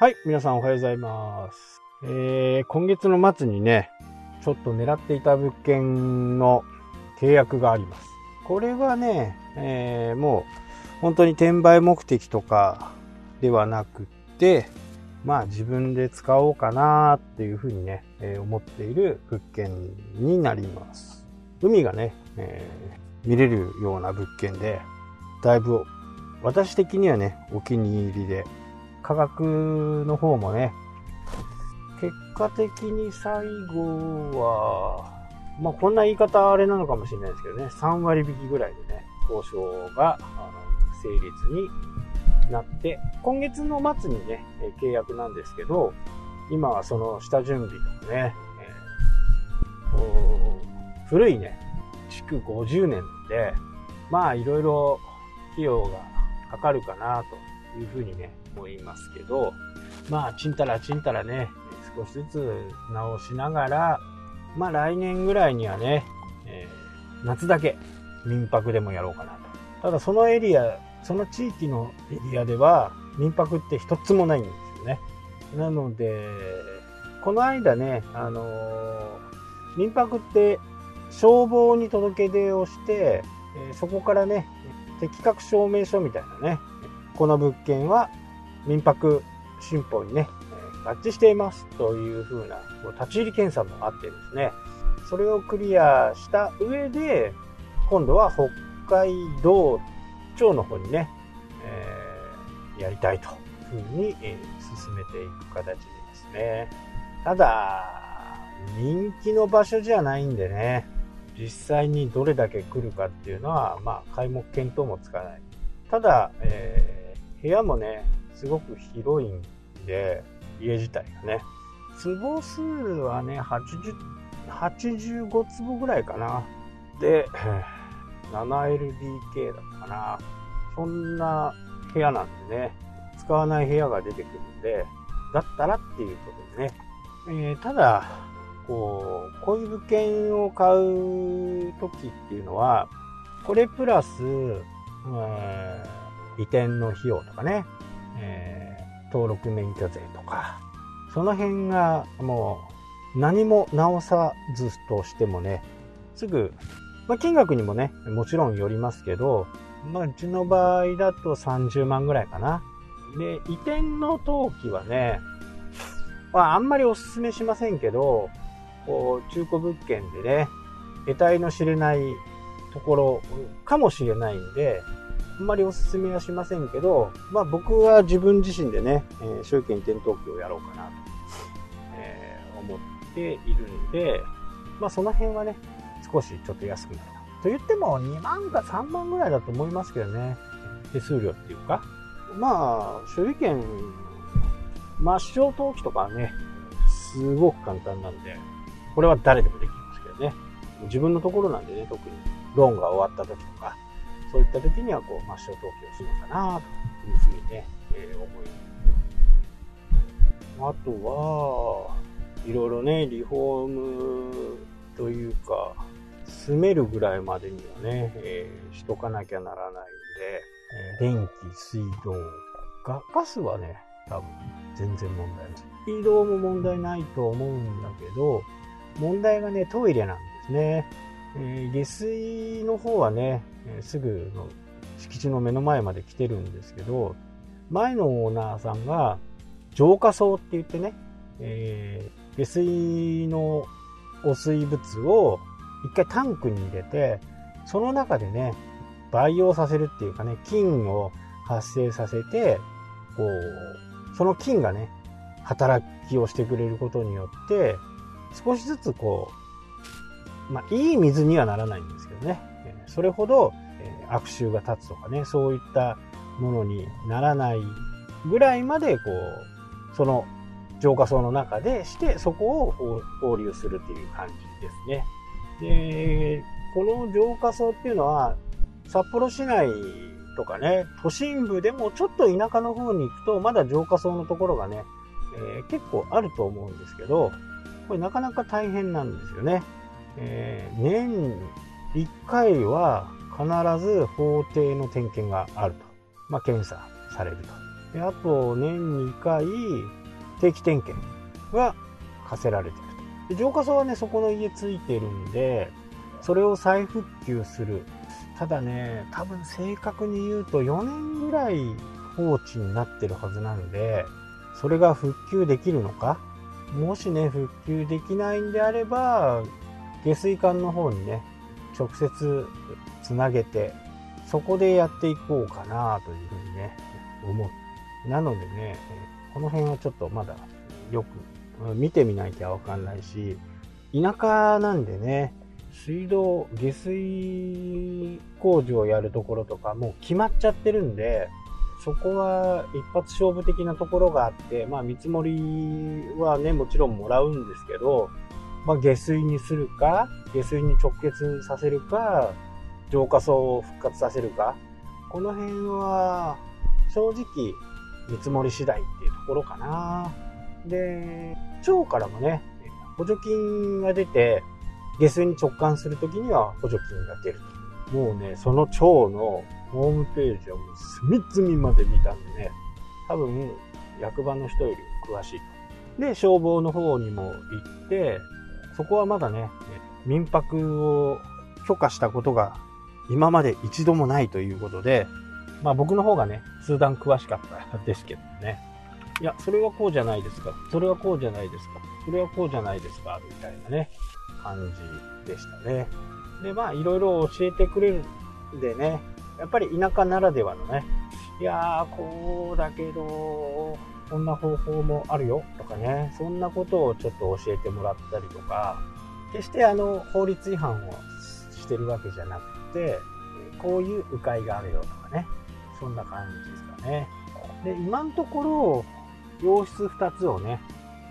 はい、皆さんおはようございます。えー、今月の末にね、ちょっと狙っていた物件の契約があります。これはね、えー、もう本当に転売目的とかではなくて、まあ自分で使おうかなっていうふうにね、えー思っている物件になります。海がね、えー見れるような物件で、だいぶ私的にはね、お気に入りで、価格の方もね、結果的に最後は、まあこんな言い方あれなのかもしれないですけどね、3割引きぐらいでね、交渉が成立になって、今月の末にね、契約なんですけど、今はその下準備とかね、え古いね、築50年で、まあいろいろ費用がかかるかなというふうにね、思いますけど、まあちんたらちんたらね、少しずつ直しながら、まあ来年ぐらいにはね、えー夏だけ民泊でもやろうかなと。ただそのエリア、その地域のエリアでは民泊って一つもないんですよね。なので、この間ね、あのー民泊って消防に届け出をして、えそこからね、適格証明書みたいなね、この物件は民泊新法にね、合致していますというふうな立ち入り検査もあってですね、それをクリアした上で、今度は北海道庁の方にね、えーやりたいというふうに、え進めていく形ですね。ただ、人気の場所じゃないんでね、実際にどれだけ来るかっていうのは、まあ、皆目見当もつかない。ただ、えー部屋もね、すごく広いんで、家自体がね。坪数はね、80、85坪ぐらいかな。で、7LDK だったかな。そんな部屋なんでね、使わない部屋が出てくるんで、だったらっていうことでね。えーただ、こう、こういう物件を買う時っていうのは、これプラス、えー移転の費用とかね、えー登録免許税とか、その辺がもう何も直さずとしてもね、すぐ、まあ、金額にもね、もちろんよりますけど、まあ、うちの場合だと30万ぐらいかな。で、移転の登記はね、まあ、あんまりお勧めしませんけど、こう、中古物件でね、得体の知れないところかもしれないんで、あんまりお勧めはしませんけど、まあ僕は自分自身でね、えー、所有権移転登記をやろうかなと、えー思っているんで、まあその辺はね、少しちょっと安くなる。と言っても2万か3万ぐらいだと思いますけどね、手数料っていうか。まあ、所有権、抹消登記とかはね、すごく簡単なんで、これは誰でもできますけどね。自分のところなんでね、特にローンが終わった時とか、そういった時にはこう抹消登記をするのかなというふうにね、えー思います。あとは、いろいろね、リフォームというか、住めるぐらいまでにはね、えーしとかなきゃならないんで、えー電気、水道、ガガスはね、多分全然問題ない。水道も問題ないと思うんだけど、問題がね、トイレなんですね。えー下水の方はね、えすぐの敷地の目の前まで来てるんですけど、前のオーナーさんが浄化槽って言ってね、えー下水の汚水物を一回タンクに入れて、その中でね、培養させるっていうかね、菌を発生させて、こう、その菌がね、働きをしてくれることによって、少しずつこう、まあ、いい水にはならないんですけどね。それほど、悪臭が立つとかね、そういったものにならないぐらいまで、こう、その浄化槽の中でして、そこを放流するっていう感じですね。で、この浄化槽っていうのは、札幌市内とかね、都心部でもちょっと田舎の方に行くと、まだ浄化槽のところがね、えー結構あると思うんですけど、これなかなか大変なんですよね。えー年1回は必ず法定の点検があると。まあ、検査されるとであと年2回定期点検は課せられてると。で浄化槽はね、そこの家ついてるんで、それを再復旧する。ただね、多分正確に言うと4年ぐらい放置になってるはずなんで、それが復旧できるのか？もしね、復旧できないんであれば、下水管の方にね、直接つなげて、そこでやっていこうかなというふうにね、思う。なのでね、この辺はちょっとまだよく見てみなきゃわかんないし、田舎なんでね、水道、下水工事をやるところとかもう決まっちゃってるんで、そこは一発勝負的なところがあって、まあ見積もりはね、もちろんもらうんですけど、まあ下水にするか、下水に直結させるか、浄化層を復活させるか、この辺は正直見積もり次第っていうところかな。で、町からもね、補助金が出て、下水に直感するときには補助金が出ると。もうね、その町のホームページはもう隅々まで見たんでね、多分役場の人より詳しいと。で、消防の方にも行って、そこはまだね、民泊を許可したことが今まで一度もないということで、まあ僕の方がね、数段詳しかったですけどね。いや、それはこうじゃないですか。それはこうじゃないですか。それはこうじゃないですか。みたいなね、感じでしたね。で、まあいろいろ教えてくれるんでね、やっぱり田舎ならではのね、いやー、こうだけど、こんな方法もあるよとかね、そんなことをちょっと教えてもらったりとか、決してあの、法律違反をしてるわけじゃなくて、こういう迂回があるよとかね、そんな感じですかね。で、今のところ、洋室2つをね、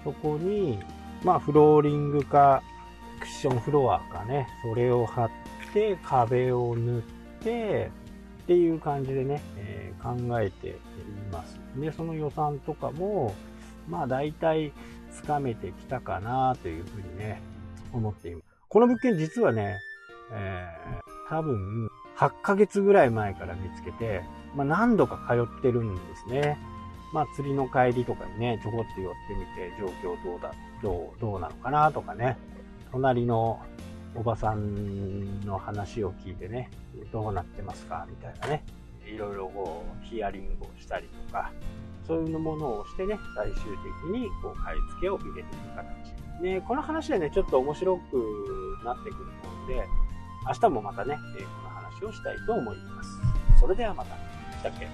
そこに、まあ、フローリングか、クッションフロアかね、それを貼って、壁を塗って、っていう感じでね、えー、考えています。で、その予算とかも、まあ大体つかめてきたかなというふうにね、思っています。この物件実はね、えー、多分8ヶ月ぐらい前から見つけて、まあ何度か通ってるんですね。まあ釣りの帰りとかにね、ちょこっと寄ってみて状況どうだ、どう、どうなのかなとかね、隣のおばさんの話を聞いてね、どうなってますか？みたいなね、いろいろこう、ヒアリングをしたりとか、そういうものをしてね、最終的にこう買い付けを入れていく形。ね、この話でね、ちょっと面白くなってくると思うので、明日もまたね、この話をしたいと思います。それではまた。したっけ？